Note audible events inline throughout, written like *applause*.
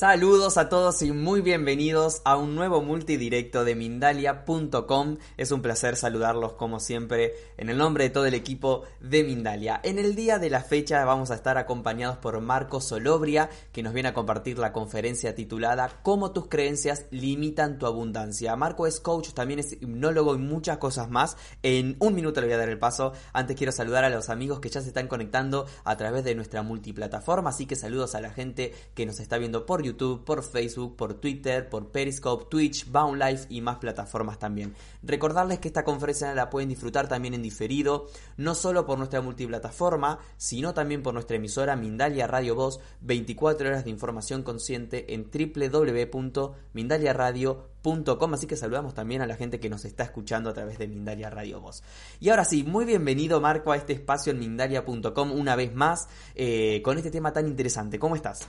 Saludos a todos y muy bienvenidos a un nuevo multidirecto de Mindalia.com. Es un placer saludarlos como siempre en el nombre de todo el equipo de Mindalia. En el día de la fecha vamos a estar acompañados por Marco Solobria, que nos viene a compartir la conferencia titulada Cómo tus creencias limitan tu abundancia. Marco es coach, también es hipnólogo y muchas cosas más. En un minuto le voy a dar el paso. Antes quiero saludar a los amigos que ya se están conectando a través de nuestra multiplataforma, así que saludos a la gente que nos está viendo por YouTube, por Facebook, por Twitter, por Periscope, Twitch, Bound Life y más plataformas también. Recordarles que esta conferencia la pueden disfrutar también en diferido, no solo por nuestra multiplataforma, sino también por nuestra emisora Mindalia Radio Voz, 24 horas de información consciente en www.mindaliaradio.com, así que saludamos también a la gente que nos está escuchando a través de Mindalia Radio Voz. Y ahora sí, muy bienvenido Marco a este espacio en mindalia.com una vez más eh, con este tema tan interesante. ¿Cómo estás?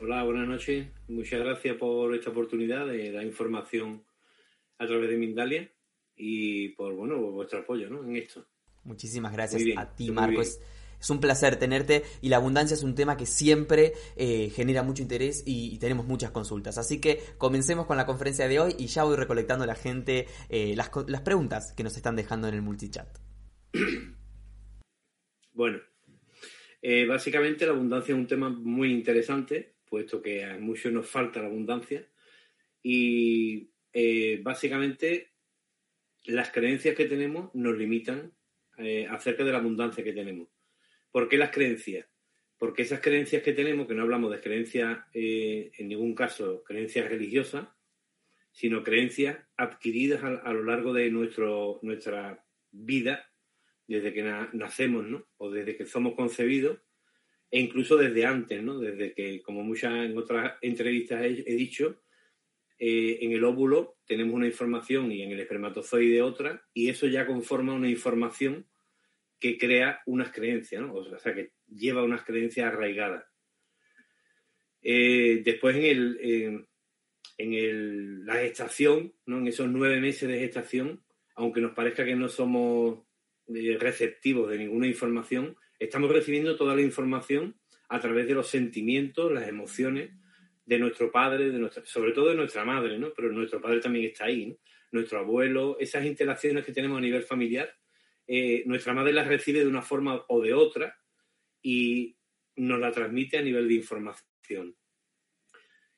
Hola, buenas noches. Muchas gracias por esta oportunidad de dar información a través de Mindalia y por bueno vuestro apoyo ¿no? en esto. Muchísimas gracias a ti, Marco. Es, un placer tenerte y la abundancia es un tema que siempre eh, genera mucho interés y, tenemos muchas consultas. Así que comencemos con la conferencia de hoy y ya voy recolectando a la gente eh, las, las preguntas que nos están dejando en el multichat. Bueno, eh, básicamente la abundancia es un tema muy interesante puesto que a muchos nos falta la abundancia. Y eh, básicamente las creencias que tenemos nos limitan eh, acerca de la abundancia que tenemos. ¿Por qué las creencias? Porque esas creencias que tenemos, que no hablamos de creencias, eh, en ningún caso creencias religiosas, sino creencias adquiridas a, lo largo de nuestro, nuestra vida, desde que nacemos, ¿no? O desde que somos concebidos, e incluso desde antes, ¿no? Desde que, como muchas en otras entrevistas he, dicho, eh, en el óvulo tenemos una información y en el espermatozoide otra, y eso ya conforma una información que crea unas creencias, ¿no? O sea, que lleva unas creencias arraigadas. Eh, después en el, en el, la gestación, ¿no? En esos nueve meses de gestación, aunque nos parezca que no somos eh, receptivos de ninguna información, estamos recibiendo toda la información a través de los sentimientos, las emociones de nuestro padre, de nuestra, sobre todo de nuestra madre, ¿no? Pero nuestro padre también está ahí. Nuestro abuelo, esas interacciones que tenemos a nivel familiar, eh, nuestra madre las recibe de una forma o de otra y nos la transmite a nivel de información.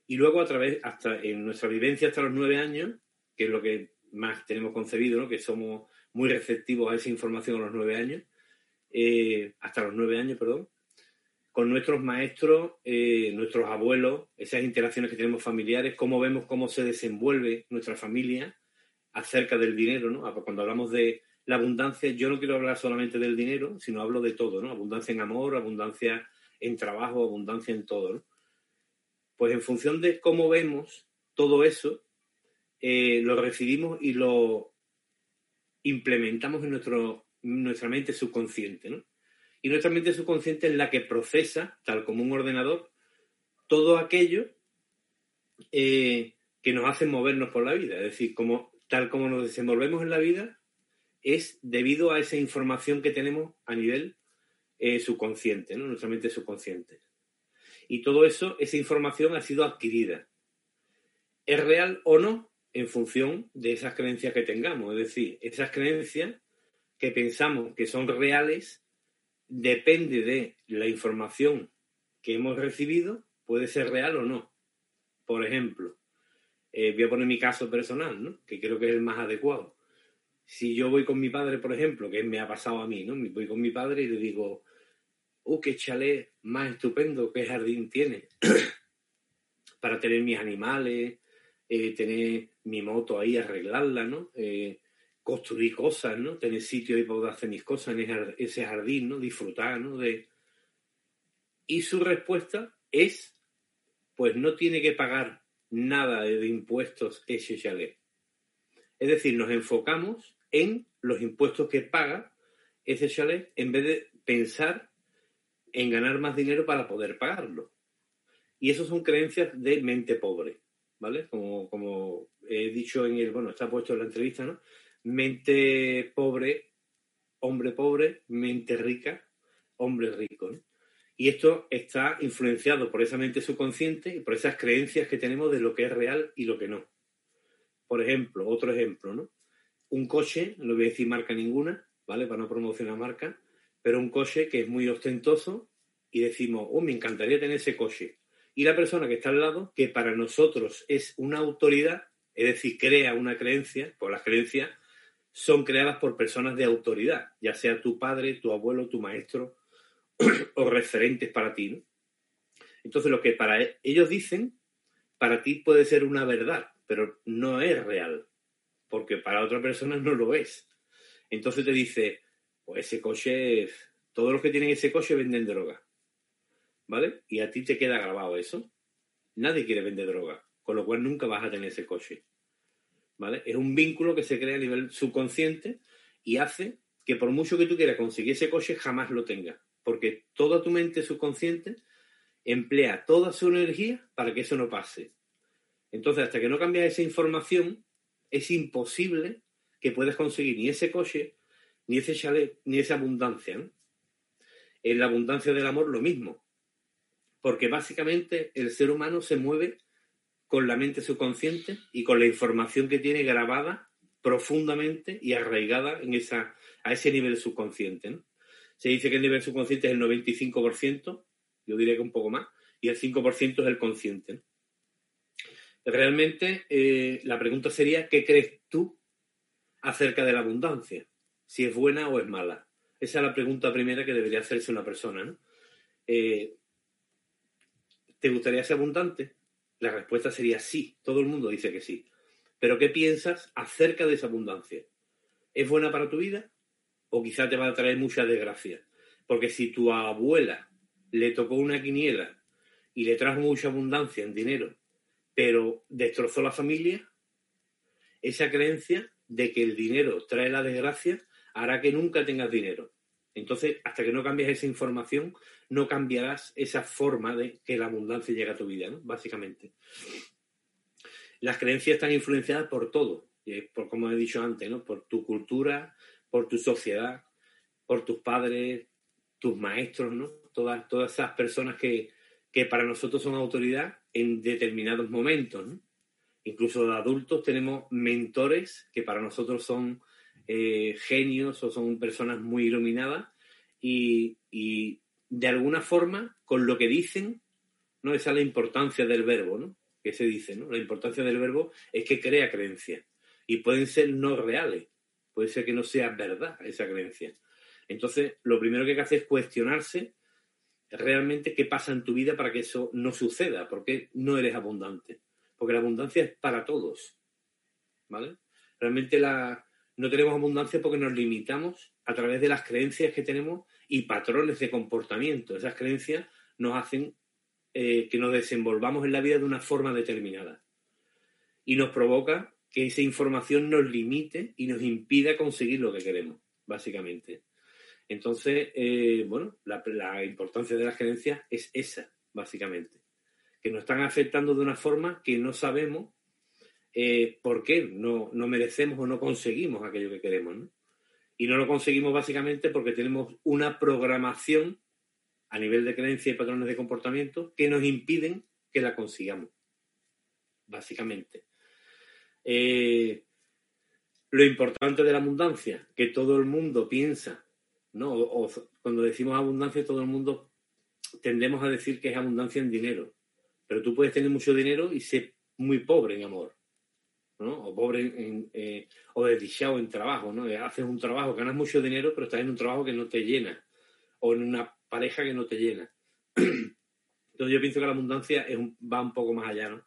Y luego a través, hasta en nuestra vivencia hasta los nueve años, que es lo que más tenemos concebido, ¿no? que somos muy receptivos a esa información a los nueve años, eh, hasta los nueve años, perdón, con nuestros maestros, eh, nuestros abuelos, esas interacciones que tenemos familiares, cómo vemos cómo se desenvuelve nuestra familia acerca del dinero, ¿no? Cuando hablamos de la abundancia, yo no quiero hablar solamente del dinero, sino hablo de todo, ¿no? Abundancia en amor, abundancia en trabajo, abundancia en todo, ¿no? Pues en función de cómo vemos todo eso, eh, lo recibimos y lo implementamos en nuestro nuestra mente subconsciente, ¿no? Y nuestra mente subconsciente es la que procesa, tal como un ordenador, todo aquello eh, que nos hace movernos por la vida. Es decir, como, tal como nos desenvolvemos en la vida, es debido a esa información que tenemos a nivel eh, subconsciente, ¿no? nuestra mente subconsciente. Y todo eso, esa información ha sido adquirida. ¿Es real o no? En función de esas creencias que tengamos. Es decir, esas creencias que pensamos que son reales depende de la información que hemos recibido, puede ser real o no. Por ejemplo, eh, voy a poner mi caso personal, que creo que es el más adecuado. Si yo voy con mi padre, por ejemplo, que me ha pasado a mí, ¿no? Voy con mi padre y le digo, ¡uh, qué chalet más estupendo, qué jardín tiene! *clears throat* Para tener mis animales, eh, tener mi moto ahí, arreglarla, ¿no? Eh, construir cosas, ¿no? Tener sitio y poder hacer mis cosas en ese jardín, ¿no? Disfrutar, ¿no? De... Y su respuesta es, pues no tiene que pagar nada de impuestos ese chalet. Es decir, nos enfocamos en los impuestos que paga ese chalet en vez de pensar en ganar más dinero para poder pagarlo. Y eso son creencias de mente pobre, ¿vale? Como he dicho en el, bueno, está puesto en la entrevista, ¿no? Mente pobre, hombre pobre, mente rica, hombre rico. Y esto está influenciado por esa mente subconsciente y por esas creencias que tenemos de lo que es real y lo que no. Por ejemplo, otro ejemplo, ¿no? Un coche, no voy a decir marca ninguna, ¿vale? Para no promocionar marca, pero un coche que es muy ostentoso y decimos, oh, me encantaría tener ese coche. Y la persona que está al lado, que para nosotros es una autoridad, es decir, crea una creencia, por las creencias son creadas por personas de autoridad, ya sea tu padre, tu abuelo, tu maestro *clears throat* o referentes para ti. ¿no? Entonces, lo que para e-, ellos dicen, para ti puede ser una verdad, pero no es real, porque para otra persona no lo es. Entonces te dice, pues ese coche, todos los que tienen ese coche venden droga. ¿Vale? Y a ti te queda grabado eso. Nadie quiere vender droga, con lo cual nunca vas a tener ese coche. Es un vínculo que se crea a nivel subconsciente y hace que por mucho que tú quieras conseguir ese coche, jamás lo tengas. Porque toda tu mente subconsciente emplea toda su energía para que eso no pase. Entonces, hasta que no cambias esa información, es imposible que puedas conseguir ni ese coche, ni ese chalet, ni esa abundancia. En la abundancia del amor lo mismo. Porque básicamente el ser humano se mueve con la mente subconsciente y con la información que tiene grabada profundamente y arraigada en esa, a ese nivel subconsciente. Se dice que el nivel subconsciente es el 95%, yo diría que un poco más, y el 5% es el consciente. Realmente eh, la pregunta sería, ¿qué crees tú acerca de la abundancia? Si es buena o es mala. Esa es la pregunta primera que debería hacerse una persona. Eh, ¿Te gustaría ser abundante? La respuesta sería sí. Todo el mundo dice que sí. Pero ¿qué piensas acerca de esa abundancia? ¿Es buena para tu vida? ¿O quizá te va a traer mucha desgracia? Porque si tu abuela le tocó una quiniela y le trajo mucha abundancia en dinero pero destrozó la familia, esa creencia de que el dinero trae la desgracia hará que nunca tengas dinero. Entonces, hasta que no cambies esa información, no cambiarás esa forma de que la abundancia llegue a tu vida, ¿no? Básicamente. Las creencias están influenciadas por todo, por como he dicho antes, ¿no? Por tu cultura, por tu sociedad, por tus padres, tus maestros, ¿no? Todas, todas esas personas que, que para nosotros son autoridad en determinados momentos. Incluso de adultos tenemos mentores que para nosotros son eh, genios o son personas muy iluminadas y, de alguna forma con lo que dicen, ¿no? Esa es la importancia del verbo, ¿no? Que se dice, ¿no? La importancia del verbo es que crea creencias y pueden ser no reales, puede ser que no sea verdad esa creencia. Entonces, lo primero que hay que hacer es cuestionarse realmente qué pasa en tu vida para que eso no suceda, porque no eres abundante. Porque la abundancia es para todos. ¿Vale? Realmente la, no tenemos abundancia porque nos limitamos a través de las creencias que tenemos y patrones de comportamiento. Esas creencias nos hacen eh, que nos desenvolvamos en la vida de una forma determinada. Y nos provoca que esa información nos limite y nos impida conseguir lo que queremos, básicamente. Entonces, eh, bueno, la, importancia de las creencias es esa, básicamente, que nos están afectando de una forma que no sabemos eh, por qué no, merecemos o no conseguimos aquello que queremos. ¿no? Y no lo conseguimos básicamente porque tenemos una programación a nivel de creencia y patrones de comportamiento que nos impiden que la consigamos, básicamente. Eh, lo importante de la abundancia, que todo el mundo piensa ¿no? O, cuando decimos abundancia, todo el mundo tendemos a decir que es abundancia en dinero. Pero tú puedes tener mucho dinero y ser muy pobre en amor, O pobre eh, o desdichado en trabajo, ¿no? Haces un trabajo, ganas mucho dinero, pero estás en un trabajo que no te llena. O en una pareja que no te llena. *clears throat* Entonces yo pienso que la abundancia va un poco más allá, ¿no?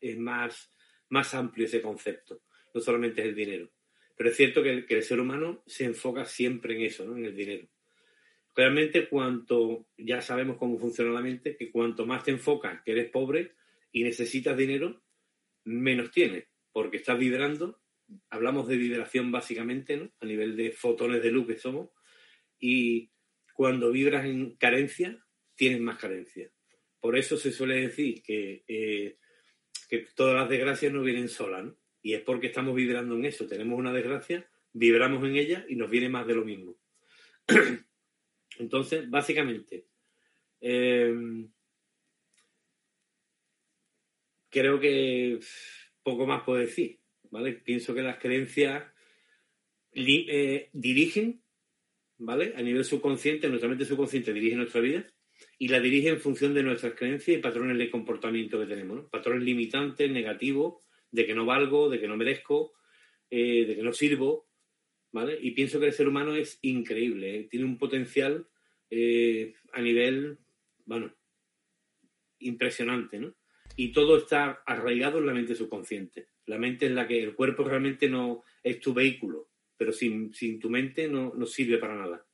Es más, más amplio ese concepto. No solamente es el dinero. Pero es cierto que el, ser humano se enfoca siempre en eso, ¿no? en el dinero. Realmente cuanto, ya sabemos cómo funciona la mente, que cuanto más te enfocas que eres pobre y necesitas dinero, menos tienes, porque estás vibrando, hablamos de vibración básicamente, ¿no? a nivel de fotones de luz que somos, y cuando vibras en carencia, tienes más carencia. Por eso se suele decir que, eh, que todas las desgracias no vienen solas, ¿no? Y es porque estamos vibrando en eso. Tenemos una desgracia, vibramos en ella y nos viene más de lo mismo. *clears throat* Entonces, básicamente, Eh, creo que poco más puedo decir, ¿vale? Pienso que las creencias eh, dirigen, ¿vale? A nivel subconsciente, nuestra mente subconsciente dirige nuestra vida y la dirige en función de nuestras creencias y patrones de comportamiento que tenemos, ¿no? Patrones limitantes, negativos, de que no valgo, de que no merezco, eh, de que no sirvo, ¿vale? Y pienso que el ser humano es increíble, ¿eh? tiene un potencial a nivel, bueno, impresionante, ¿no? Y todo está arraigado en la mente subconsciente. La mente es la que el cuerpo realmente no es tu vehículo, pero sin, tu mente no, no sirve para nada.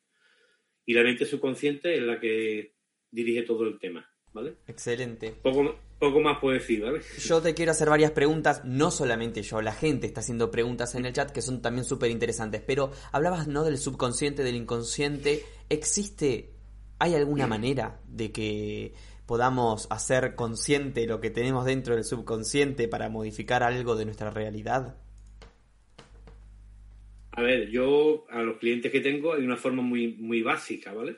Y la mente subconsciente es la que dirige todo el tema, ¿vale? Excelente. Poco, poco más puedo decir, ¿vale? Yo te quiero hacer varias preguntas, no solamente yo, la gente está haciendo preguntas en el chat que son también súper interesantes, pero hablabas, ¿no? Del subconsciente, del inconsciente. ¿Existe, hay alguna manera de que podamos hacer consciente lo que tenemos dentro del subconsciente para modificar algo de nuestra realidad? A ver, yo a los clientes que tengo hay una forma muy, muy básica, ¿vale?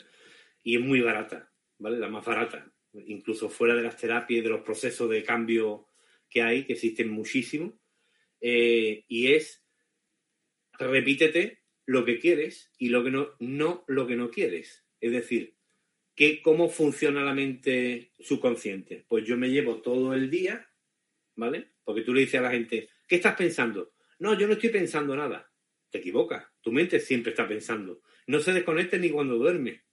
Y es muy barata, ¿vale? La más barata. Incluso fuera de las terapias y de los procesos de cambio que hay, que existen muchísimo. Eh, y es, repítete lo que quieres y lo que no, no lo que no quieres. Es decir, ¿Cómo funciona la mente subconsciente? Pues yo me llevo todo el día, ¿vale? Porque tú le dices a la gente, ¿qué estás pensando? No, yo no estoy pensando nada. Te equivocas. Tu mente siempre está pensando. No se desconecte ni cuando duerme,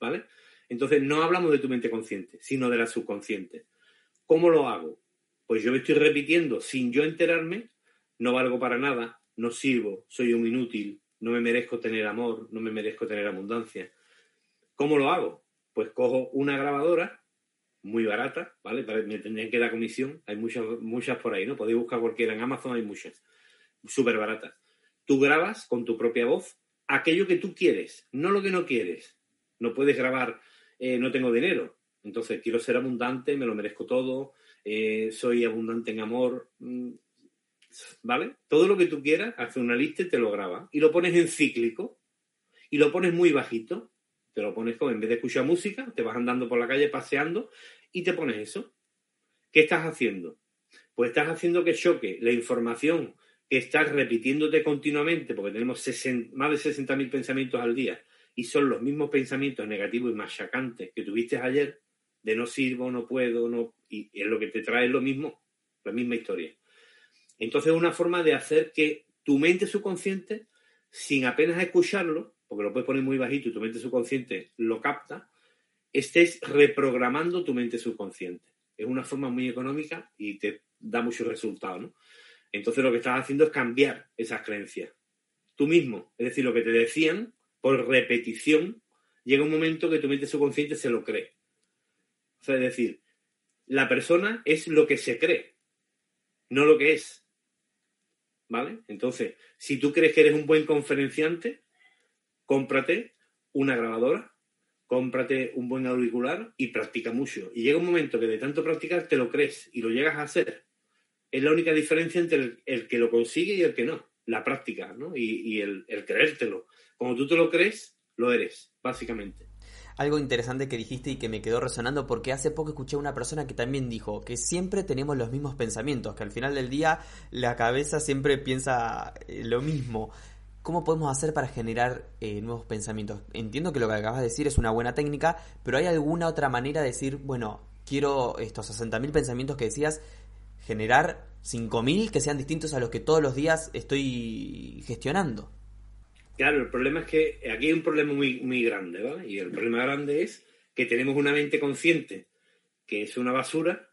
¿vale? Entonces no hablamos de tu mente consciente, sino de la subconsciente. ¿Cómo lo hago? Pues yo me estoy repitiendo sin yo enterarme, no valgo para nada, no sirvo, soy un inútil, no me merezco tener amor, no me merezco tener abundancia. ¿Cómo lo hago? Pues cojo una grabadora muy barata, ¿vale? Me tendrían que dar comisión, hay muchas, muchas por ahí, ¿no? Podéis buscar cualquiera, en Amazon hay muchas, súper baratas. Tú grabas con tu propia voz aquello que tú quieres, no lo que no quieres. No puedes grabar, eh, no tengo dinero, entonces quiero ser abundante, me lo merezco todo, eh, soy abundante en amor, mm, ¿vale? Todo lo que tú quieras, hace una lista y te lo graba. Y lo pones en cíclico y lo pones muy bajito te lo pones como en vez de escuchar música, te vas andando por la calle paseando y te pones eso. ¿Qué estás haciendo? Pues estás haciendo que choque la información que estás repitiéndote continuamente, porque tenemos más de 60.000 pensamientos al día, y son los mismos pensamientos negativos y machacantes que tuviste ayer, de no sirvo, no puedo, no, y es lo que te trae lo mismo, la misma historia. Entonces es una forma de hacer que tu mente subconsciente, sin apenas escucharlo, porque lo puedes poner muy bajito y tu mente subconsciente lo capta, estés reprogramando tu mente subconsciente. Es una forma muy económica y te da muchos resultados, ¿no? Entonces lo que estás haciendo es cambiar esas creencias. Tú mismo, es decir, lo que te decían, por repetición, llega un momento que tu mente subconsciente se lo cree. O sea, es decir, la persona es lo que se cree, no lo que es. ¿Vale? Entonces, si tú crees que eres un buen conferenciante, cómprate una grabadora, cómprate un buen auricular y practica mucho. Y llega un momento que de tanto practicar te lo crees y lo llegas a hacer. Es la única diferencia entre el, que lo consigue y el que no. La práctica, ¿no? Y, el, el creértelo. Como tú te lo crees, lo eres, básicamente algo interesante que dijiste y que me quedó resonando porque hace poco escuché a una persona que también dijo que siempre tenemos los mismos pensamientos, que al final del día la cabeza siempre piensa eh, lo mismo. ¿Cómo podemos hacer para generar eh, nuevos pensamientos? Entiendo que lo que acabas de decir es una buena técnica, pero ¿hay alguna otra manera de decir, bueno, quiero estos 60.000 pensamientos que decías, generar 5.000 que sean distintos a los que todos los días estoy gestionando? Claro, el problema es que aquí hay un problema muy, grande, ¿vale? Y el problema grande es que tenemos una mente consciente que es una basura,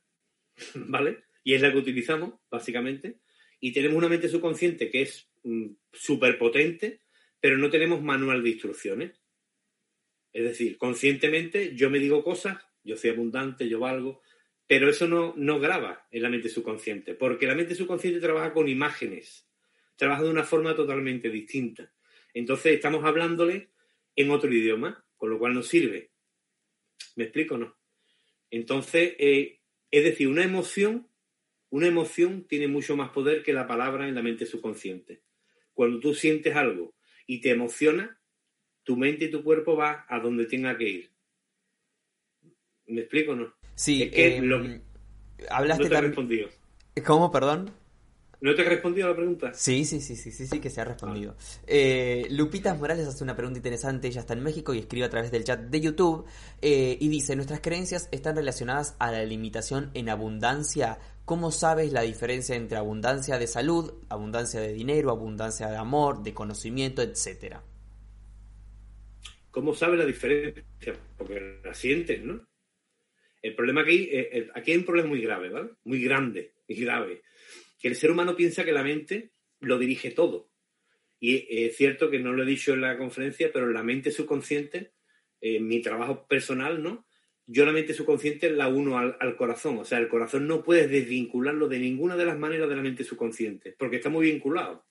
*laughs* ¿vale? Y es la que utilizamos, básicamente. Y tenemos una mente subconsciente que es súper potente, pero no tenemos manual de instrucciones. Es decir, conscientemente yo me digo cosas, yo soy abundante, yo valgo, pero eso no, no graba en la mente subconsciente, porque la mente subconsciente trabaja con imágenes, trabaja de una forma totalmente distinta. Entonces estamos hablándole en otro idioma, con lo cual no sirve. ¿Me explico o no? Entonces, eh, es decir, una emoción, una emoción tiene mucho más poder que la palabra en la mente subconsciente. Cuando tú sientes algo y te emociona, tu mente y tu cuerpo va a donde tenga que ir. ¿Me explico o no? Sí, Es que eh, lo- hablaste no te también... respondido. ¿Cómo, perdón? ¿No te he respondido a la pregunta? Sí, sí, sí, sí, sí, sí, que se ha respondido. Eh, Lupita Morales hace una pregunta interesante, ella está en México y escribe a través del chat de YouTube eh, y dice, nuestras creencias están relacionadas a la limitación en abundancia. ¿Cómo sabes la diferencia entre abundancia de salud, abundancia de dinero, abundancia de amor, de conocimiento, etcétera? ¿Cómo sabes la diferencia? Porque la sientes, ¿no? El problema aquí, eh, eh, aquí hay un problema muy grave, ¿vale? Muy grande y grave. Que el ser humano piensa que la mente lo dirige todo. Y eh, es cierto que no lo he dicho en la conferencia, pero la mente subconsciente, eh, en mi trabajo personal, ¿no? Yo la mente subconsciente la uno al, corazón. O sea, el corazón no puedes desvincularlo de ninguna de las maneras de la mente subconsciente, porque está muy vinculado.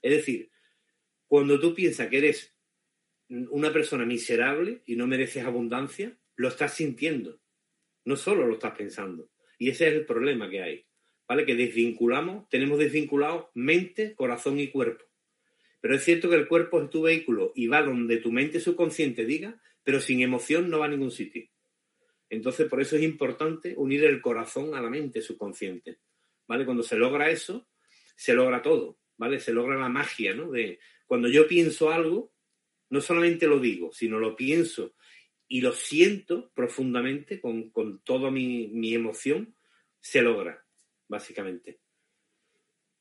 Es decir, cuando tú piensas que eres una persona miserable y no mereces abundancia, lo estás sintiendo. No solo lo estás pensando. Y ese es el problema que hay. ¿Vale? Que desvinculamos, tenemos desvinculado mente, corazón y cuerpo. Pero es cierto que el cuerpo es tu vehículo y va donde tu mente subconsciente diga, pero sin emoción no va a ningún sitio. Entonces, por eso es importante unir el corazón a la mente subconsciente. ¿Vale? Cuando se logra eso, se logra todo. ¿Vale? Se logra la magia, ¿no? De cuando yo pienso algo, no solamente lo digo, sino lo pienso y lo siento profundamente con, con toda mi, mi emoción, se logra, básicamente.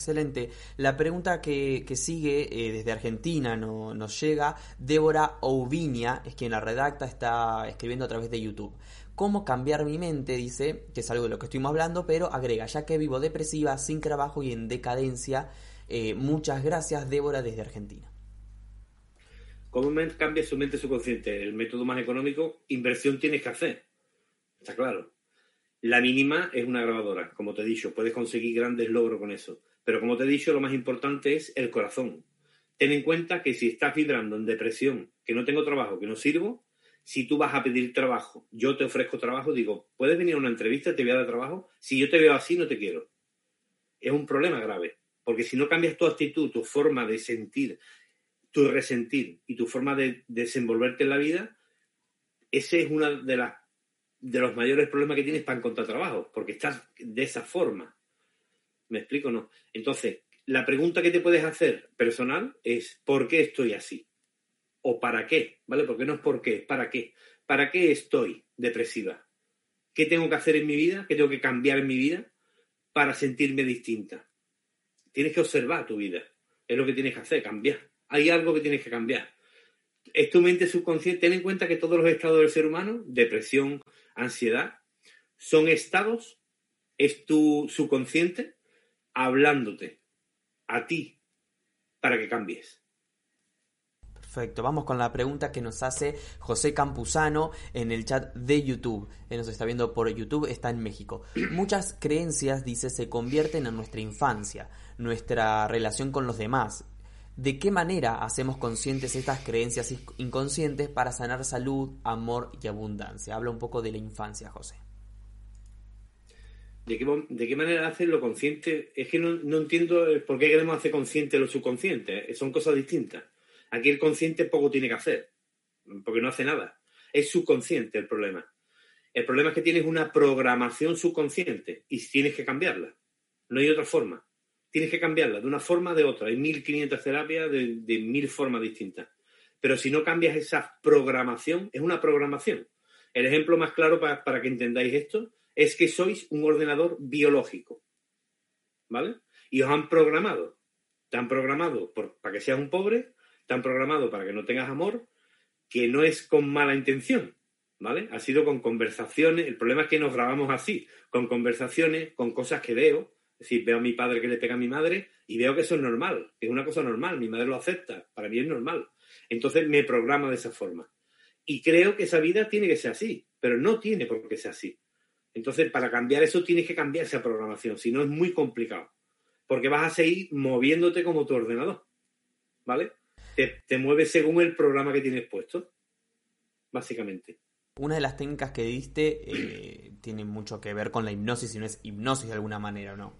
Excelente. La pregunta que, sigue eh, desde Argentina no- nos llega, Débora Ouviña, es quien la redacta, está escribiendo a través de YouTube. ¿Cómo cambiar mi mente? Dice, que es algo de lo que estuvimos hablando, pero agrega, ya que vivo depresiva, sin trabajo y en decadencia. Eh, muchas gracias, Débora, desde Argentina. ¿Cómo cambia su mente subconsciente? El método más económico, inversión tienes que hacer. Está claro. La mínima es una grabadora, como te he dicho, puedes conseguir grandes logros con eso. Pero como te he dicho, lo más importante es el corazón. Ten en cuenta que si estás vibrando en depresión, que no tengo trabajo, que no sirvo, si tú vas a pedir trabajo, yo te ofrezco trabajo, digo, ¿puedes venir a una entrevista? Te voy a dar trabajo. Si yo te veo así, no te quiero. Es un problema grave. Porque si no cambias tu actitud, tu forma de sentir, tu resentir y tu forma de desenvolverte en la vida, ese es uno de, de los mayores problemas que tienes para encontrar trabajo, porque estás de esa forma. ¿Me explico o no? Entonces, la pregunta que te puedes hacer personal es ¿por qué estoy así? ¿O para qué? ¿Vale? Porque no es por qué, ¿para qué? ¿Para qué estoy depresiva? ¿Qué tengo que hacer en mi vida? ¿Qué tengo que cambiar en mi vida para sentirme distinta? Tienes que observar tu vida. Es lo que tienes que hacer, cambiar. Hay algo que tienes que cambiar. Es tu mente subconsciente. Ten en cuenta que todos los estados del ser humano, depresión, ansiedad, son estados, es tu subconsciente hablándote a ti para que cambies. Perfecto, vamos con la pregunta que nos hace José Campuzano en el chat de YouTube. Él nos está viendo por YouTube, está en México. *clears throat* Muchas creencias, dice, se convierten en nuestra infancia, nuestra relación con los demás. ¿De qué manera hacemos conscientes estas creencias inconscientes para sanar salud, amor y abundancia? Habla un poco de la infancia, José. ¿De qué, de qué manera haces lo consciente? Es que no, no entiendo por qué queremos hacer consciente lo subconsciente. Son cosas distintas. Aquí el consciente poco tiene que hacer, porque no hace nada. Es subconsciente el problema. El problema es que tienes una programación subconsciente y tienes que cambiarla. No hay otra forma. Tienes que cambiarla de una forma o de otra. Hay 1500 terapias de, de mil formas distintas. Pero si no cambias esa programación, es una programación. El ejemplo más claro para, para que entendáis esto es que sois un ordenador biológico. ¿Vale? Y os han programado. Te han programado para que seas un pobre, te han programado para que no tengas amor, que no es con mala intención, ¿vale? Ha sido con conversaciones, el problema es que nos grabamos así, con conversaciones, con cosas que veo, es decir, veo a mi padre que le pega a mi madre y veo que eso es normal, es una cosa normal, mi madre lo acepta, para mí es normal. Entonces me programa de esa forma. Y creo que esa vida tiene que ser así, pero no tiene por qué ser así. Entonces, para cambiar eso tienes que cambiar esa programación, si no es muy complicado, porque vas a seguir moviéndote como tu ordenador, ¿vale? Te, te, mueves según el programa que tienes puesto, básicamente. Una de las técnicas que diste eh, *clears throat* tiene mucho que ver con la hipnosis, si no es hipnosis de alguna manera, ¿no?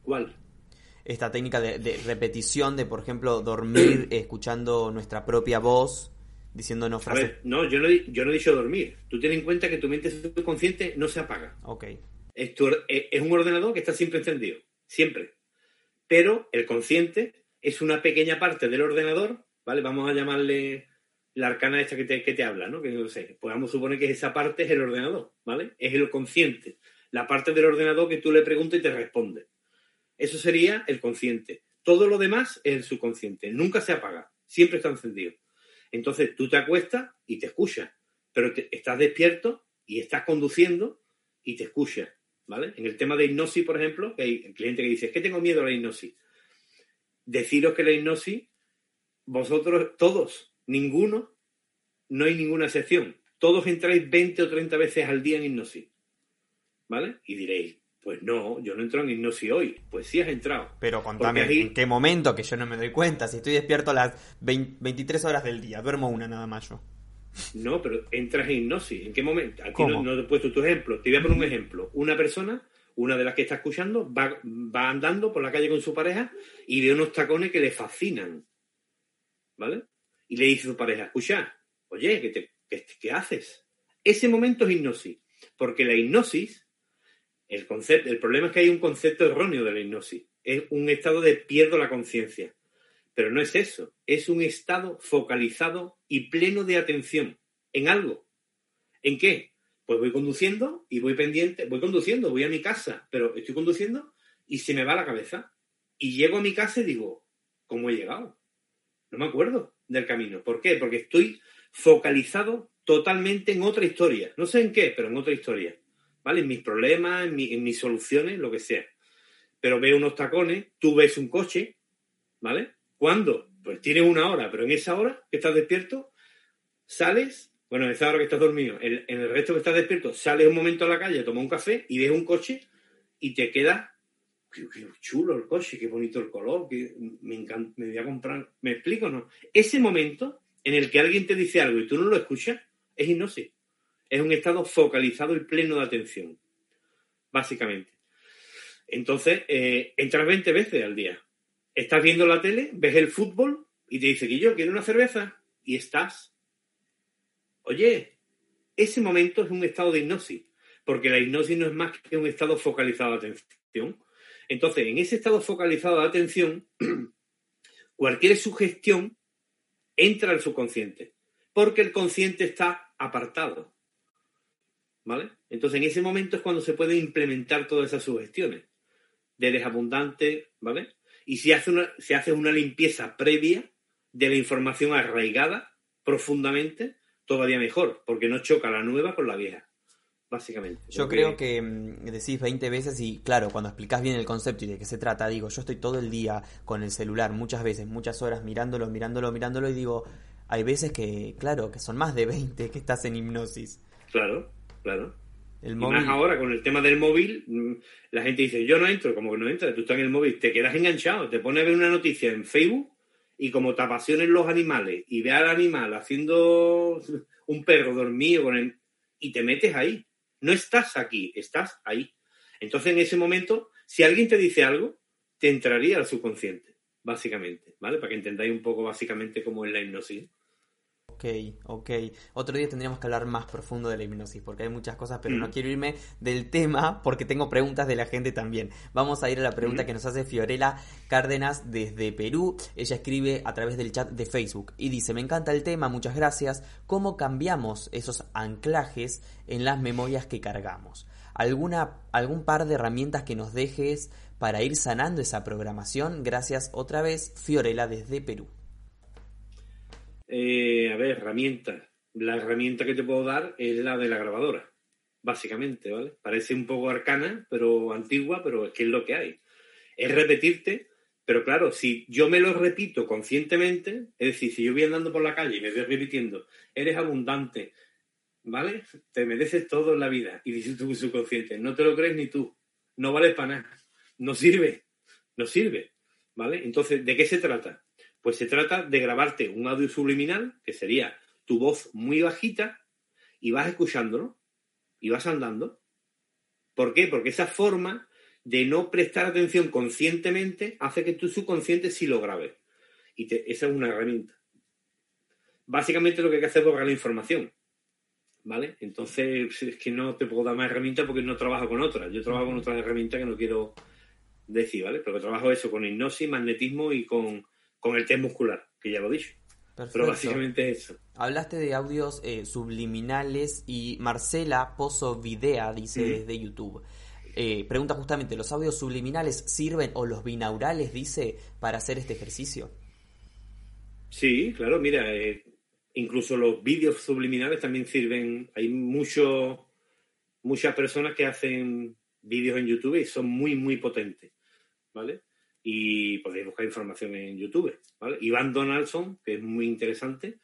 ¿Cuál? Esta técnica de, de repetición, de por ejemplo dormir *clears throat* escuchando nuestra propia voz, diciéndonos frases. A ver, no, yo no, yo no he dicho dormir. Tú ten en cuenta que tu mente subconsciente no se apaga. Ok. Es, es un ordenador que está siempre encendido, siempre. Pero el consciente es una pequeña parte del ordenador, ¿vale? Vamos a llamarle la arcana esta que te, que te habla, ¿no? Que no sé, pues vamos a suponer que esa parte es el ordenador, ¿vale? Es el consciente, la parte del ordenador que tú le preguntas y te responde. Eso sería el consciente. Todo lo demás es el subconsciente, nunca se apaga, siempre está encendido. Entonces tú te acuestas y te escuchas, pero estás despierto y estás conduciendo y te escuchas, ¿vale? En el tema de hipnosis, por ejemplo, hay el cliente que dice, es que tengo miedo a la hipnosis. Deciros que la hipnosis, vosotros todos, ninguno, no hay ninguna excepción. Todos entráis 20 o 30 veces al día en hipnosis. ¿Vale? Y diréis, pues no, yo no entro en hipnosis hoy. Pues sí has entrado. Pero contame, ¿en qué momento? Que yo no me doy cuenta. Si estoy despierto a las 23 horas del día, duermo una nada más yo. No, pero entras en hipnosis. ¿En qué momento? Aquí no, no, te he puesto tu ejemplo. Te voy a poner un ejemplo. Una persona, una de las que está escuchando, va, va andando por la calle con su pareja y ve unos tacones que le fascinan. ¿Vale? Y le dice a su pareja, escucha, oye, ¿qué, te, qué, haces? Ese momento es hipnosis. Porque la hipnosis, el, concepto, el problema es que hay un concepto erróneo de la hipnosis. Es un estado de pierdo la conciencia. Pero no es eso. Es un estado focalizado y pleno de atención en algo. ¿En qué? Pues voy conduciendo y voy pendiente, voy conduciendo, voy a mi casa, pero estoy conduciendo y se me va la cabeza. Y llego a mi casa y digo, ¿cómo he llegado? No me acuerdo del camino. ¿Por qué? Porque estoy focalizado totalmente en otra historia. No sé en qué, pero en otra historia. ¿Vale? En mis problemas, en, mis soluciones, lo que sea. Pero veo unos tacones, tú ves un coche, ¿vale? ¿Cuándo? Pues tienes una hora, pero en esa hora que estás despierto, sales, bueno, en esa hora que estás dormido, en, el resto que estás despierto, sales un momento a la calle, tomas un café y ves un coche y te queda qué, chulo el coche, qué bonito el color, que me encanta, me voy a comprar. ¿Me explico no? Ese momento en el que alguien te dice algo y tú no lo escuchas, es hipnosis. Es un estado focalizado y pleno de atención, básicamente. Entonces, eh, entras 20 veces al día estás viendo la tele, ves el fútbol y te dice que yo quiero una cerveza y estás. Oye, ese momento es un estado de hipnosis, porque la hipnosis no es más que un estado focalizado de atención. Entonces, en ese estado focalizado de atención, *clears throat* cualquier sugestión entra al subconsciente, porque el consciente está apartado. ¿Vale? Entonces, en ese momento es cuando se pueden implementar todas esas sugestiones. De abundante, ¿vale? y si hace una, se hace una limpieza previa de la información arraigada profundamente, todavía mejor, porque no choca la nueva con la vieja, básicamente. Yo creo que mm, decís 20 veces y claro, cuando explicás bien el concepto y de qué se trata, digo, yo estoy todo el día con el celular, muchas veces, muchas horas mirándolo, mirándolo, mirándolo y digo, hay veces que, claro, que son más de 20 que estás en hipnosis. Claro, claro. Y más ahora con el tema del móvil, mm, la gente dice, yo no entro, como que no entras, tú estás en el móvil, te quedas enganchado, te pones a ver una noticia en Facebook y como te apasionen los animales y ve al animal haciendo *laughs* un perro dormido con él y te metes ahí. No estás aquí, estás ahí. Entonces en ese momento, si alguien te dice algo, te entraría al subconsciente, básicamente, ¿vale? Para que entendáis un poco básicamente cómo es la hipnosis. Ok, ok. Otro día tendríamos que hablar más profundo de la hipnosis, porque hay muchas cosas, pero no mm. quiero irme del tema porque tengo preguntas de la gente también. Vamos a ir a la pregunta mm. que nos hace Fiorella Cárdenas desde Perú. Ella escribe a través del chat de Facebook y dice, me encanta el tema, muchas gracias. ¿Cómo cambiamos esos anclajes en las memorias que cargamos? ¿Alguna, ¿Algún par de herramientas que nos dejes para ir sanando esa programación? Gracias otra vez, Fiorella desde Perú. Eh, a ver, herramientas. La herramienta que te puedo dar es la de la grabadora, básicamente, ¿vale? Parece un poco arcana, pero antigua, pero es que es lo que hay. Es repetirte, pero claro, si yo me lo repito conscientemente, es decir, si yo voy andando por la calle y me voy repitiendo, eres abundante, ¿vale? Te mereces todo en la vida. Y dices tu subconsciente, no te lo crees ni tú, no vales para nada, no sirve, no sirve, ¿vale? Entonces, ¿de qué se trata? Pues se trata de grabarte un audio subliminal, que sería tu voz muy bajita, y vas escuchándolo, y vas andando. ¿Por qué? Porque esa forma de no prestar atención conscientemente hace que tu subconsciente sí lo grabe. Y esa es una herramienta. básicamente lo que hay que hacer es borrar la información. ¿Vale? Entonces, es que no te puedo dar más herramientas porque no trabajo con otras. Yo trabajo con otras herramientas que no quiero decir, ¿vale? Pero trabajo eso con hipnosis, magnetismo y con, el test muscular, que ya lo he dicho. Pero básicamente eso. Hablaste de audios eh, subliminales y Marcela Pozo Videa dice desde YouTube. Eh, pregunta justamente, ¿los audios subliminales sirven o los binaurales, dice, para hacer este ejercicio? Sí, claro, mira, eh, incluso los vídeos subliminales también sirven. Hay muchos muchas personas que hacen vídeos en YouTube y son muy, muy potentes, ¿vale? Y podéis buscar información en YouTube, ¿vale? Iván Donaldson, que es muy interesante,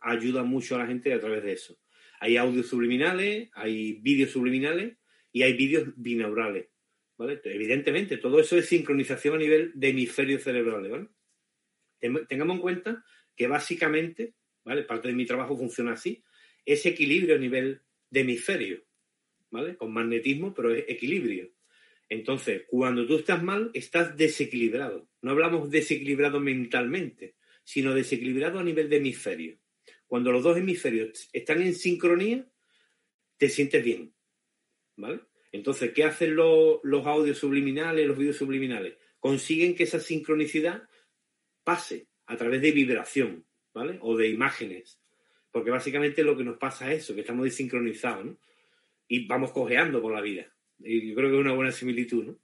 ayuda mucho a la gente a través de eso. Hay audios subliminales, hay vídeos subliminales y hay vídeos binaurales, ¿vale? Evidentemente, todo eso es sincronización a nivel de hemisferios cerebrales, ¿vale? Tengamos en cuenta que básicamente, ¿vale? Parte de mi trabajo funciona así, es equilibrio a nivel de hemisferio, ¿vale? Con magnetismo, pero es equilibrio. Entonces, cuando tú estás mal, estás desequilibrado. No hablamos desequilibrado mentalmente, sino desequilibrado a nivel de hemisferio. Cuando los dos hemisferios están en sincronía, te sientes bien. ¿Vale? Entonces, ¿qué hacen los, audios subliminales, los vídeos subliminales? Consiguen que esa sincronicidad pase a través de vibración, ¿vale? O de imágenes. Porque básicamente lo que nos pasa es eso, que estamos desincronizados, ¿no? Y vamos cojeando por la vida. Y yo creo que es una buena similitud, ¿no?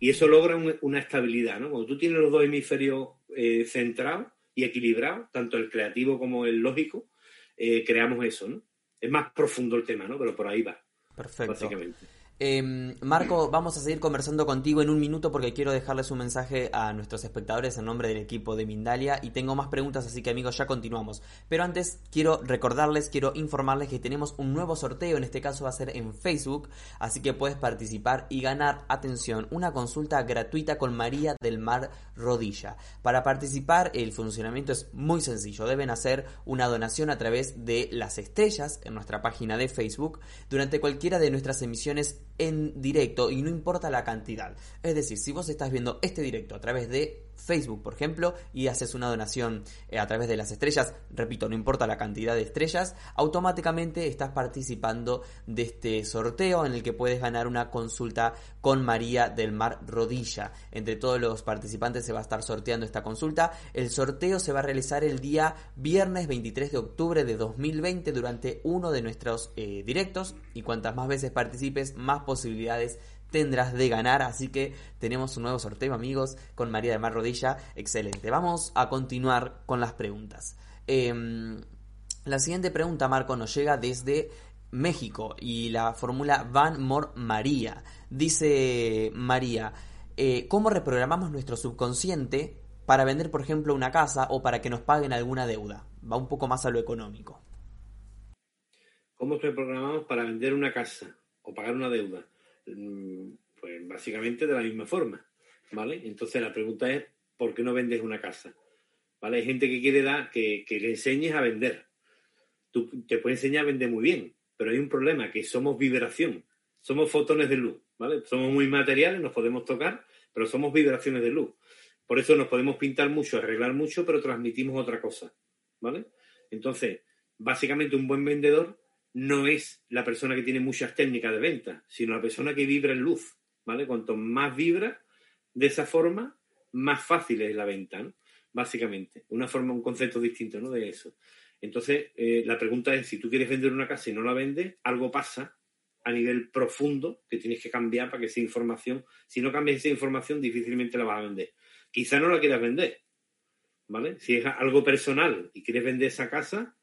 Y eso logra una estabilidad, ¿no? Cuando tú tienes los dos hemisferios eh, centrados y equilibrados, tanto el creativo como el lógico, eh, creamos eso, ¿no? Es más profundo el tema, ¿no? Pero por ahí va. Perfecto. Básicamente. Em, Marco, vamos a seguir conversando contigo en un minuto porque quiero dejarles un mensaje a nuestros espectadores en nombre del equipo de Mindalia y tengo más preguntas, así que amigos, ya continuamos. Pero antes quiero recordarles, quiero informarles que tenemos un nuevo sorteo, en este caso va a ser en Facebook, así que puedes participar y ganar, atención, una consulta gratuita con María del Mar Rodilla. Para participar, el funcionamiento es muy sencillo, deben hacer una donación a través de las estrellas en nuestra página de Facebook durante cualquiera de nuestras emisiones en directo y no importa la cantidad. Es decir, si vos estás viendo este directo a través de Facebook, por ejemplo, y haces una donación eh, a través de las estrellas, repito, no importa la cantidad de estrellas, automáticamente estás participando de este sorteo en el que puedes ganar una consulta con María del Mar Rodilla. Entre todos los participantes se va a estar sorteando esta consulta. El sorteo se va a realizar el día viernes 23 de octubre de 2020 durante uno de nuestros eh, directos y cuantas más veces participes, más posibilidades tendrás de ganar. Así que tenemos un nuevo sorteo, amigos, con María de Mar Rodilla. Excelente. Vamos a continuar con las preguntas. Em, la siguiente pregunta, Marco, nos llega desde México y la fórmula Van Mor María. Dice María, eh, ¿cómo reprogramamos nuestro subconsciente para vender, por ejemplo, una casa o para que nos paguen alguna deuda? Va un poco más a lo económico. ¿Cómo reprogramamos para vender una casa o pagar una deuda? Mm, pues básicamente de la misma forma, ¿vale? Entonces la pregunta es, ¿por qué no vendes una casa? ¿Vale? Hay gente que quiere dar, que, le enseñes a vender. Tú te puedes enseñar a vender muy bien, pero hay un problema, que somos vibración, somos fotones de luz, ¿vale? Somos muy materiales, nos podemos tocar, pero somos vibraciones de luz. Por eso nos podemos pintar mucho, arreglar mucho, pero transmitimos otra cosa, ¿vale? Entonces, básicamente un buen vendedor no es la persona que tiene muchas técnicas de venta, sino la persona que vibra en luz, ¿vale? Cuanto más vibra de esa forma, más fácil es la venta, ¿no? Básicamente, una forma, un concepto distinto, ¿no? De eso. Entonces, eh, la pregunta es, si tú quieres vender una casa y no la vendes, algo pasa a nivel profundo que tienes que cambiar para que esa información, si no cambias esa información, difícilmente la vas a vender. Quizá no la quieras vender, ¿vale? Si es algo personal y quieres vender esa casa,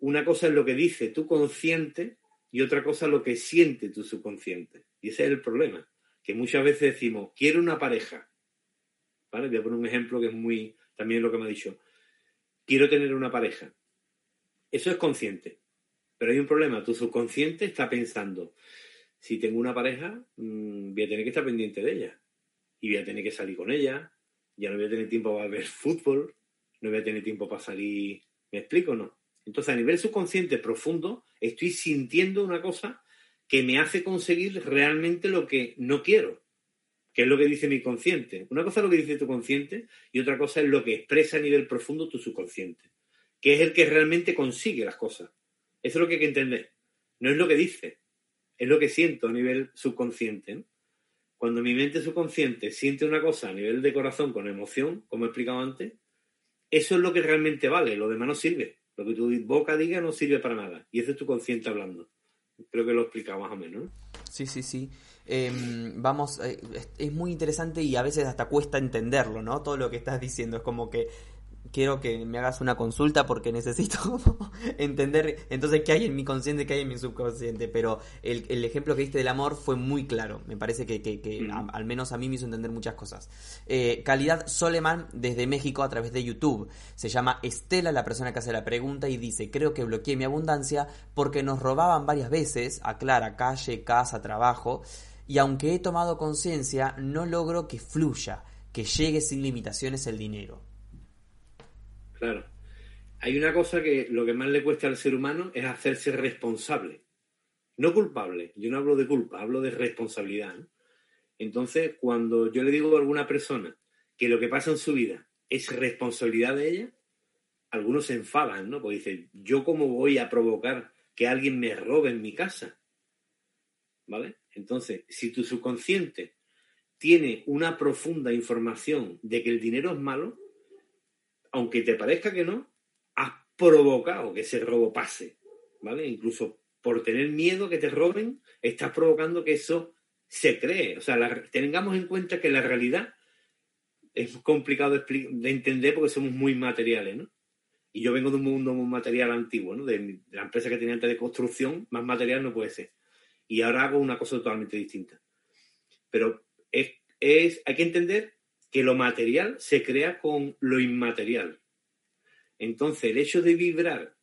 una cosa es lo que dice tu consciente y otra cosa lo que siente tu subconsciente. Y ese es el problema, que muchas veces decimos, quiero una pareja. ¿Vale? Voy a poner un ejemplo que es muy, también lo que me ha dicho. Quiero tener una pareja. Eso es consciente. Pero hay un problema, tu subconsciente está pensando, si tengo una pareja, mm, voy a tener que estar pendiente de ella. Y voy a tener que salir con ella. Ya no voy a tener tiempo para ver fútbol. No voy a tener tiempo para salir. ¿Me explico o no? Entonces, a nivel subconsciente profundo, estoy sintiendo una cosa que me hace conseguir realmente lo que no quiero, que es lo que dice mi consciente. Una cosa es lo que dice tu consciente y otra cosa es lo que expresa a nivel profundo tu subconsciente, que es el que realmente consigue las cosas. Eso es lo que hay que entender. No es lo que dice, es lo que siento a nivel subconsciente. Cuando mi mente subconsciente siente una cosa a nivel de corazón con emoción, como he explicado antes, eso es lo que realmente vale, lo demás no sirve. Lo que tu boca diga no sirve para nada. Y eso es tu consciente hablando. Creo que lo he explicado más o menos. Sí, sí, sí. Em, vamos, eh, es muy interesante y a veces hasta cuesta entenderlo, ¿no? Todo lo que estás diciendo. Es como que quiero que me hagas una consulta porque *laughs* necesito entender entonces qué hay en mi consciente, qué hay en mi subconsciente. Pero el, ejemplo que diste del amor fue muy claro. Me parece que, al menos a mí me hizo entender muchas cosas. Eh, calidad Soleman desde México a través de YouTube. Se llama Estela, la persona que hace la pregunta, y dice, creo que bloqueé mi abundancia porque nos robaban varias veces, aclara, calle, casa, trabajo. Y aunque he tomado conciencia, no logro que fluya, que llegue sin limitaciones el dinero. Claro. Hay una cosa que lo que más le cuesta al ser humano es hacerse responsable. No culpable. Yo no hablo de culpa, hablo de responsabilidad. Entonces, cuando yo le digo a alguna persona que lo que pasa en su vida es responsabilidad de ella, algunos se enfadan, ¿no? Porque dicen, ¿yo cómo voy a provocar que alguien me robe en mi casa? ¿Vale? Entonces, si tu subconsciente tiene una profunda información de que el dinero es malo, aunque te parezca que no, has provocado que ese robo pase, ¿vale? Incluso por tener miedo que te roben, estás provocando que eso se cree. O sea, tengamos en cuenta que la realidad es complicado de, entender porque somos muy materiales, ¿no? Y yo vengo de un mundo muy material antiguo, ¿no? De, la empresa que tenía antes de construcción, más material no puede ser. Y ahora hago una cosa totalmente distinta. Pero es, es, hay que entender que lo material se crea con lo inmaterial. Entonces, el hecho de vibrar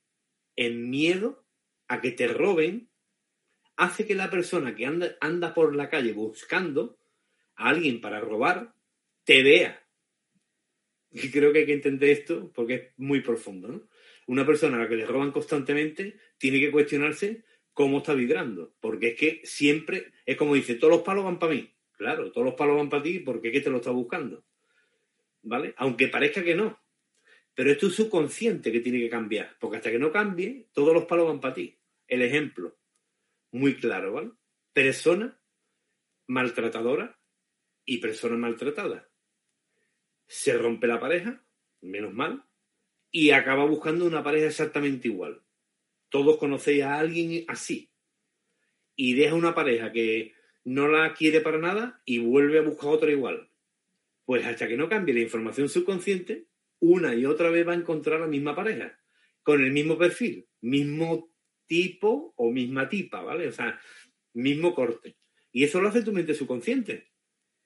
en miedo a que te roben hace que la persona que anda, anda por la calle buscando a alguien para robar te vea. Y creo que hay que entender esto porque es muy profundo. Una persona a la que le roban constantemente tiene que cuestionarse cómo está vibrando, porque es que siempre es como dice, todos los palos van para mí. Claro, todos los palos van para ti porque ¿qué te lo está buscando? ¿Vale? Aunque parezca que no. Pero es tu subconsciente que tiene que cambiar, porque hasta que no cambie, todos los palos van para ti. El ejemplo, muy claro, ¿vale? Persona maltratadora y persona maltratada. Se rompe la pareja, menos mal, y acaba buscando una pareja exactamente igual. Todos conocéis a alguien así. Y deja una pareja que no la quiere para nada y vuelve a buscar otra igual. Pues hasta que no cambie la información subconsciente, una y otra vez va a encontrar la misma pareja, con el mismo perfil, mismo tipo o misma tipa, ¿vale? O sea, mismo corte. Y eso lo hace tu mente subconsciente.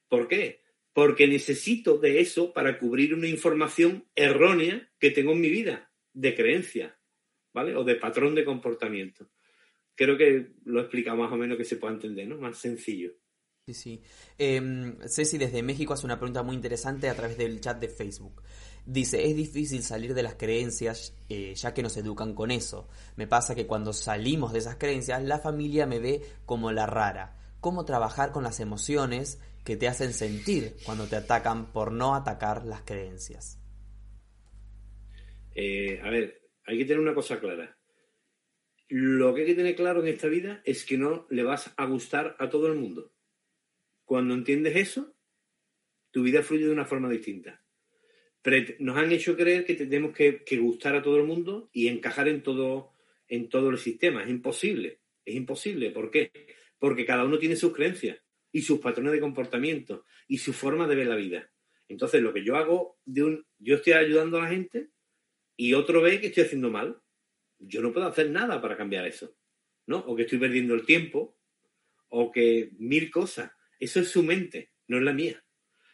¿Por qué? Porque necesito de eso para cubrir una información errónea que tengo en mi vida, de creencia, ¿vale? O de patrón de comportamiento creo que lo he explicado más o menos que se pueda entender, ¿no? Más sencillo. Sí, sí. Em, Ceci desde México hace una pregunta muy interesante a través del chat de Facebook. Dice, es difícil salir de las creencias eh, ya que nos educan con eso. Me pasa que cuando salimos de esas creencias, la familia me ve como la rara. ¿Cómo trabajar con las emociones que te hacen sentir cuando te atacan por no atacar las creencias? Eh, a ver, hay que tener una cosa clara. Lo que hay que tener claro en esta vida es que no le vas a gustar a todo el mundo. Cuando entiendes eso, tu vida fluye de una forma distinta. nos han hecho creer que tenemos que, gustar a todo el mundo y encajar en todo, en todo el sistema. Es imposible. Es imposible. ¿Por qué? Porque cada uno tiene sus creencias y sus patrones de comportamiento y su forma de ver la vida. Entonces, lo que yo hago, de un, yo estoy ayudando a la gente y otro ve que estoy haciendo mal yo no puedo hacer nada para cambiar eso, ¿no? O que estoy perdiendo el tiempo, o que mil cosas. Eso es su mente, no es la mía.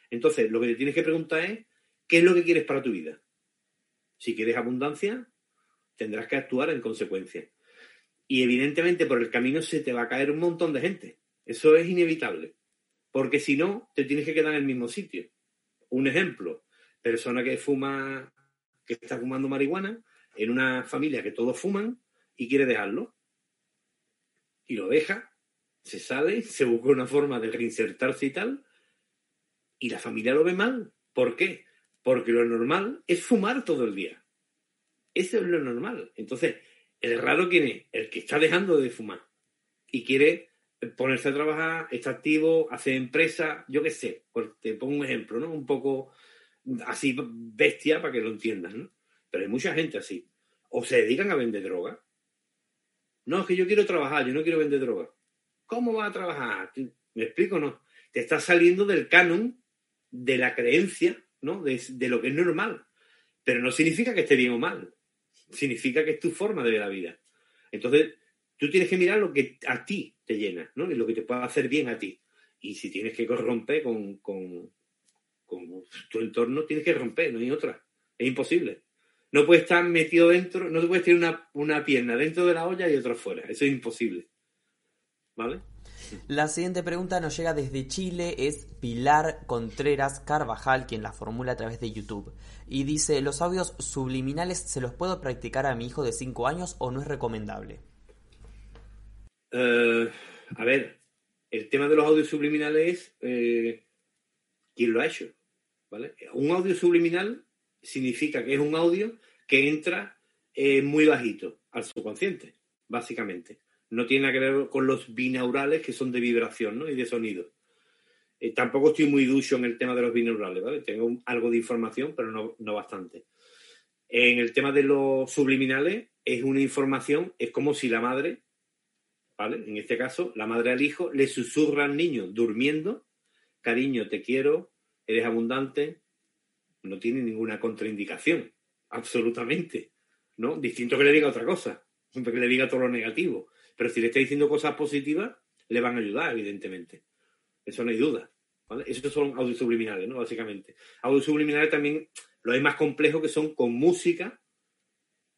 Entonces, lo que te tienes que preguntar es, ¿qué es lo que quieres para tu vida? Si quieres abundancia, tendrás que actuar en consecuencia. Y evidentemente por el camino se te va a caer un montón de gente. Eso es inevitable. Porque si no, te tienes que quedar en el mismo sitio. Un ejemplo, persona que fuma, que está fumando marihuana, en una familia que todos fuman y quiere dejarlo. Y lo deja, se sale, *laughs* se busca una forma de reinsertarse y tal, y la familia lo ve mal. ¿Por qué? Porque lo normal es fumar todo el día. Eso es lo normal. Entonces, el raro quién es? El que está dejando de fumar y quiere ponerse a trabajar, está activo, hace empresa, yo qué sé, pues te pongo un ejemplo, ¿no? Un poco así bestia para que lo entiendas, ¿no? Pero hay mucha gente así. O se dedican a vender droga. No, es que yo quiero trabajar, yo no quiero vender droga. ¿Cómo va a trabajar? ¿Me explico no? Te estás saliendo del canon de la creencia, ¿no? De, de lo que es normal. Pero no significa que esté bien o mal. Significa que es tu forma de ver la vida. Entonces, tú tienes que mirar lo que a ti te llena, ¿no? Y lo que te puede hacer bien a ti. Y si tienes que romper con, con, tu entorno, tienes que romper, no hay otra. Es imposible. No puedes estar metido dentro, no te puedes tener una, una pierna dentro de la olla y otra fuera. Eso es imposible. ¿Vale? La siguiente pregunta nos llega desde Chile, es Pilar Contreras Carvajal quien la formula a través de YouTube. Y dice, ¿los audios subliminales se los puedo practicar a mi hijo de 5 años o no es recomendable? Eh, a ver, el tema de los audios subliminales es eh, quién lo ha hecho. ¿vale? Un audio subliminal significa que es un audio que entra eh, muy bajito al subconsciente, básicamente. No tiene nada que ver con los binaurales que son de vibración ¿no? y de sonido. tampoco estoy muy ducho en el tema de los binaurales, ¿vale? Tengo algo de información, pero no, no bastante. En el tema de los subliminales, es una información, es como si la madre ¿vale? En este caso, la madre al hijo le susurra al niño durmiendo, cariño, te quiero, eres abundante, no tiene ninguna contraindicación, absolutamente, ¿no? Distinto que le diga otra cosa, siempre que le diga todo lo negativo, pero si le está diciendo cosas positivas, le van a ayudar, evidentemente. Eso no hay duda, ¿vale? Esos son audios subliminales, ¿no? Básicamente. Audios subliminales también lo hay más complejo que son con música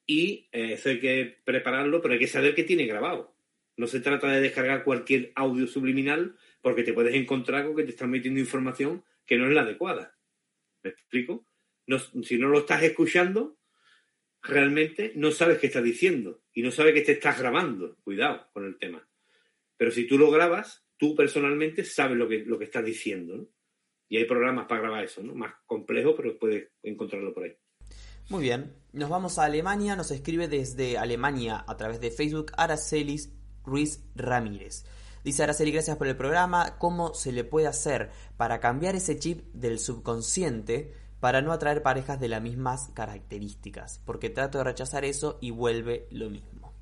y eh, eso hay que prepararlo, pero hay que saber qué tiene grabado. No se trata de descargar cualquier audio subliminal porque te puedes encontrar con que te están metiendo información que no es la adecuada. ¿Me explico? si no lo estás escuchando, realmente no sabes qué estás diciendo y no sabes que te estás grabando. Cuidado con el tema. Pero si tú lo grabas, tú personalmente sabes lo que, lo que estás diciendo. Y hay programas para grabar eso. Más complejo, pero puedes encontrarlo por ahí. Muy bien. Nos vamos a Alemania. Nos escribe desde Alemania a través de Facebook Aracelis Ruiz Ramírez. Dice Araceli, gracias por el programa. ¿Cómo se le puede hacer para cambiar ese chip del subconsciente para no atraer parejas de las mismas características? Porque trato de rechazar eso y vuelve lo mismo.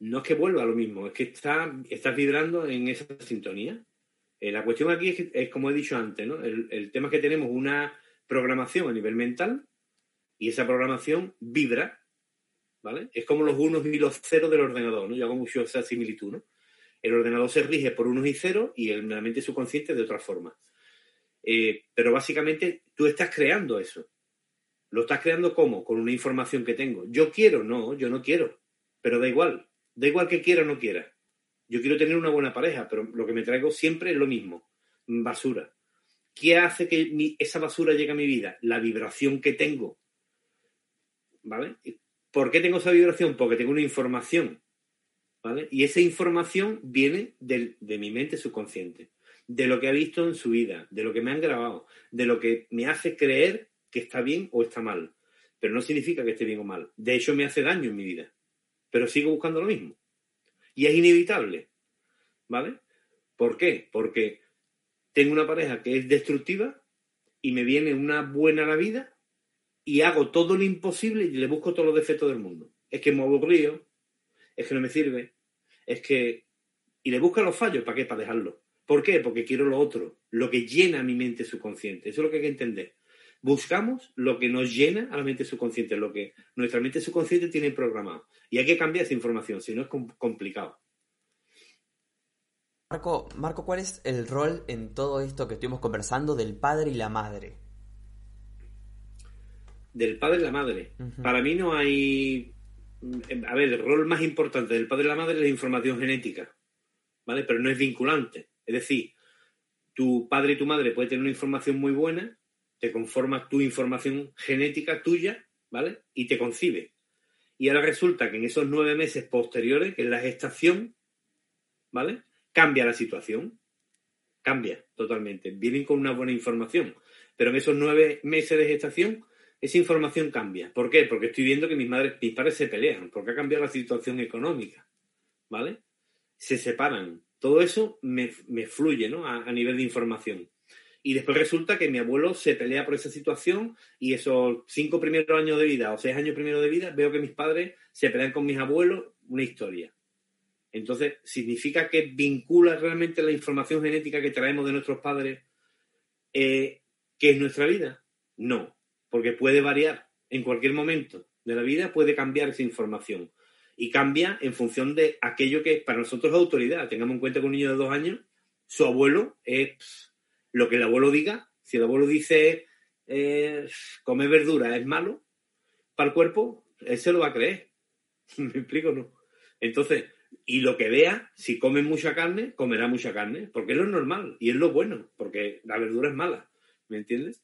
No es que vuelva lo mismo, es que está, estás vibrando en esa sintonía. Eh, la cuestión aquí es, como he dicho antes, ¿no? el, el tema es que tenemos una programación a nivel mental y esa programación vibra ¿vale? Es como los unos y los ceros del ordenador, ¿no? Yo hago mucho esa similitud, ¿no? El ordenador se rige por unos y ceros y la mente subconsciente de otra forma. Eh, pero básicamente tú estás creando eso. ¿Lo estás creando cómo? Con una información que tengo. Yo quiero, no, yo no quiero. Pero da igual. Da igual que quiera o no quiera. Yo quiero tener una buena pareja, pero lo que me traigo siempre es lo mismo. Basura. ¿Qué hace que esa basura llegue a mi vida? La vibración que tengo. ¿Vale? ¿Por qué tengo esa vibración? Porque tengo una información, ¿vale? Y esa información viene de, mi mente subconsciente, de lo que ha visto en su vida, de lo que me han grabado, de lo que me hace creer que está bien o está mal. Pero no significa que esté bien o mal. De hecho, me hace daño en mi vida. Pero sigo buscando lo mismo. Y es inevitable, ¿vale? ¿Por qué? Porque tengo una pareja que es destructiva y me viene una buena la vida y hago todo lo imposible y le busco todos los defectos del mundo. Es que me aburrido, es que no me sirve, es que... Y le busco los fallos, ¿para qué? Para dejarlo. ¿Por qué? Porque quiero lo otro, lo que llena mi mente subconsciente. Eso es lo que hay que entender. Buscamos lo que nos llena a la mente subconsciente, lo que nuestra mente subconsciente tiene programado. Y hay que cambiar esa información, si no es complicado. Marco, Marco, ¿cuál es el rol en todo esto que estuvimos conversando del padre y la madre? Del padre y la madre. Para mí no hay. A ver, el rol más importante del padre y la madre es la información genética, ¿vale? Pero no es vinculante. Es decir, tu padre y tu madre pueden tener una información muy buena, te conforma tu información genética tuya, ¿vale? Y te concibe. Y ahora resulta que en esos nueve meses posteriores, que es la gestación, ¿vale? Cambia la situación. Cambia totalmente. Vienen con una buena información. Pero en esos nueve meses de gestación esa información cambia. ¿Por qué? Porque estoy viendo que mis, madres, mis padres se pelean, porque ha cambiado la situación económica, ¿vale? Se separan. Todo eso me, fluye, ¿no? A, nivel de información. Y después resulta que mi abuelo se pelea por esa situación y esos cinco primeros años de vida o seis años primeros de vida veo que mis padres se pelean con mis abuelos, una historia. Entonces, ¿significa que vincula realmente la información genética que traemos de nuestros padres eh, que es nuestra vida? No, porque puede variar en cualquier momento de la vida, puede cambiar esa información. Y cambia en función de aquello que para nosotros es autoridad. Tengamos en cuenta que un niño de dos años, su abuelo es lo que el abuelo diga. Si el abuelo dice eh, comer verdura es malo para el cuerpo, él se lo va a creer. *laughs* ¿Me explico? No. Entonces, y lo que vea, si come mucha carne, comerá mucha carne, porque es lo normal y es lo bueno, porque la verdura es mala, ¿me entiendes?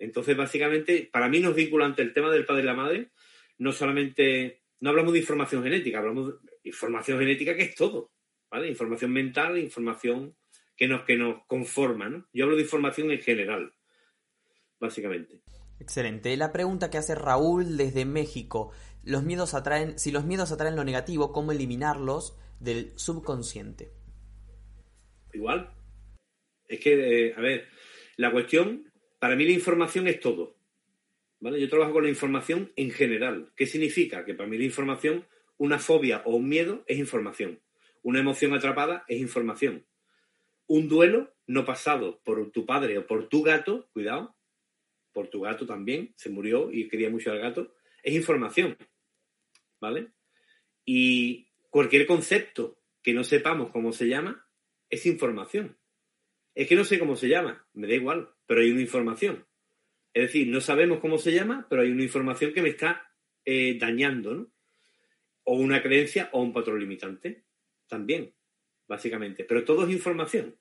Entonces, básicamente, para mí no es vinculante el tema del padre y la madre, no solamente, no hablamos de información genética, hablamos de información genética que es todo, ¿vale? Información mental, información que nos, que nos conforma, ¿no? Yo hablo de información en general, básicamente. Excelente. La pregunta que hace Raúl desde México los miedos atraen, si los miedos atraen lo negativo, ¿cómo eliminarlos del subconsciente? Igual. Es que, eh, a ver, la cuestión, para mí la información es todo. ¿Vale? Yo trabajo con la información en general. ¿Qué significa? Que para mí la información, una fobia o un miedo es información. Una emoción atrapada es información. Un duelo no pasado por tu padre o por tu gato, cuidado, por tu gato también, se murió y quería mucho al gato, es información. ¿Vale? Y cualquier concepto que no sepamos cómo se llama es información. Es que no sé cómo se llama, me da igual, pero hay una información. Es decir, no sabemos cómo se llama, pero hay una información que me está eh, dañando, ¿no? O una creencia o un patrón limitante, también, básicamente. Pero todo es información,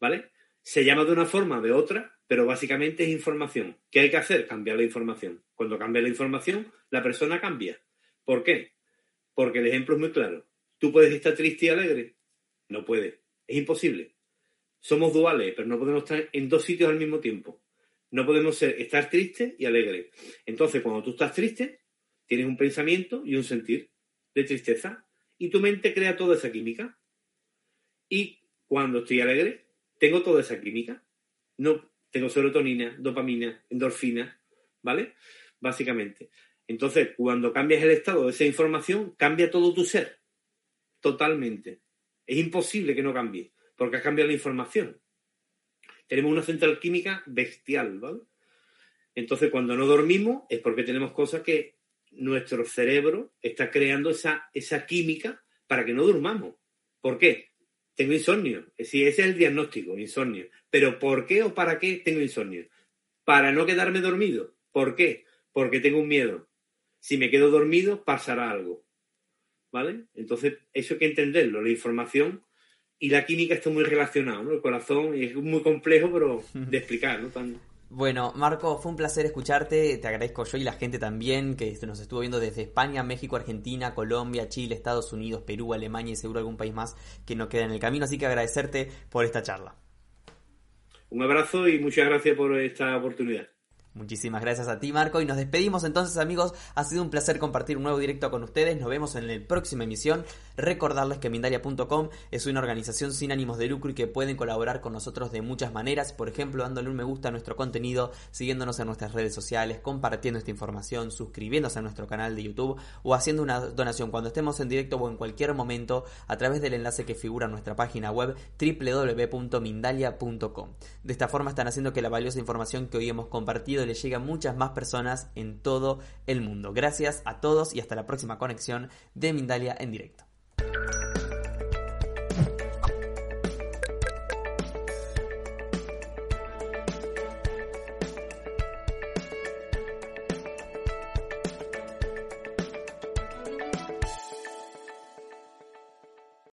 ¿vale? Se llama de una forma o de otra, pero básicamente es información. ¿Qué hay que hacer? Cambiar la información. Cuando cambia la información, la persona cambia. ¿Por qué? Porque el ejemplo es muy claro. ¿Tú puedes estar triste y alegre? No puedes. Es imposible. Somos duales, pero no podemos estar en dos sitios al mismo tiempo. No podemos ser, estar triste y alegre. Entonces, cuando tú estás triste, tienes un pensamiento y un sentir de tristeza y tu mente crea toda esa química. Y cuando estoy alegre, tengo toda esa química. No tengo serotonina, dopamina, endorfina, ¿vale? Básicamente. Entonces, cuando cambias el estado de esa información, cambia todo tu ser. Totalmente. Es imposible que no cambie, porque has cambiado la información. Tenemos una central química bestial, ¿vale? Entonces, cuando no dormimos, es porque tenemos cosas que nuestro cerebro está creando esa, esa química para que no durmamos. ¿Por qué? Tengo insomnio. Sí, ese es el diagnóstico, insomnio. Pero ¿por qué o para qué tengo insomnio? Para no quedarme dormido. ¿Por qué? Porque tengo un miedo si me quedo dormido, pasará algo. ¿Vale? Entonces, eso hay que entenderlo. La información y la química están muy relacionados, ¿no? El corazón es muy complejo, pero de explicar, ¿no? Bueno, Marco, fue un placer escucharte. Te agradezco yo y la gente también que nos estuvo viendo desde España, México, Argentina, Colombia, Chile, Estados Unidos, Perú, Alemania y seguro algún país más que nos queda en el camino. Así que agradecerte por esta charla. Un abrazo y muchas gracias por esta oportunidad. Muchísimas gracias a ti, Marco. Y nos despedimos entonces, amigos. Ha sido un placer compartir un nuevo directo con ustedes. Nos vemos en la próxima emisión. Recordarles que Mindalia.com es una organización sin ánimos de lucro y que pueden colaborar con nosotros de muchas maneras. Por ejemplo, dándole un me gusta a nuestro contenido, siguiéndonos en nuestras redes sociales, compartiendo esta información, suscribiéndose a nuestro canal de YouTube o haciendo una donación cuando estemos en directo o en cualquier momento a través del enlace que figura en nuestra página web www.mindalia.com. De esta forma están haciendo que la valiosa información que hoy hemos compartido le llegue a muchas más personas en todo el mundo. Gracias a todos y hasta la próxima conexión de Mindalia en directo.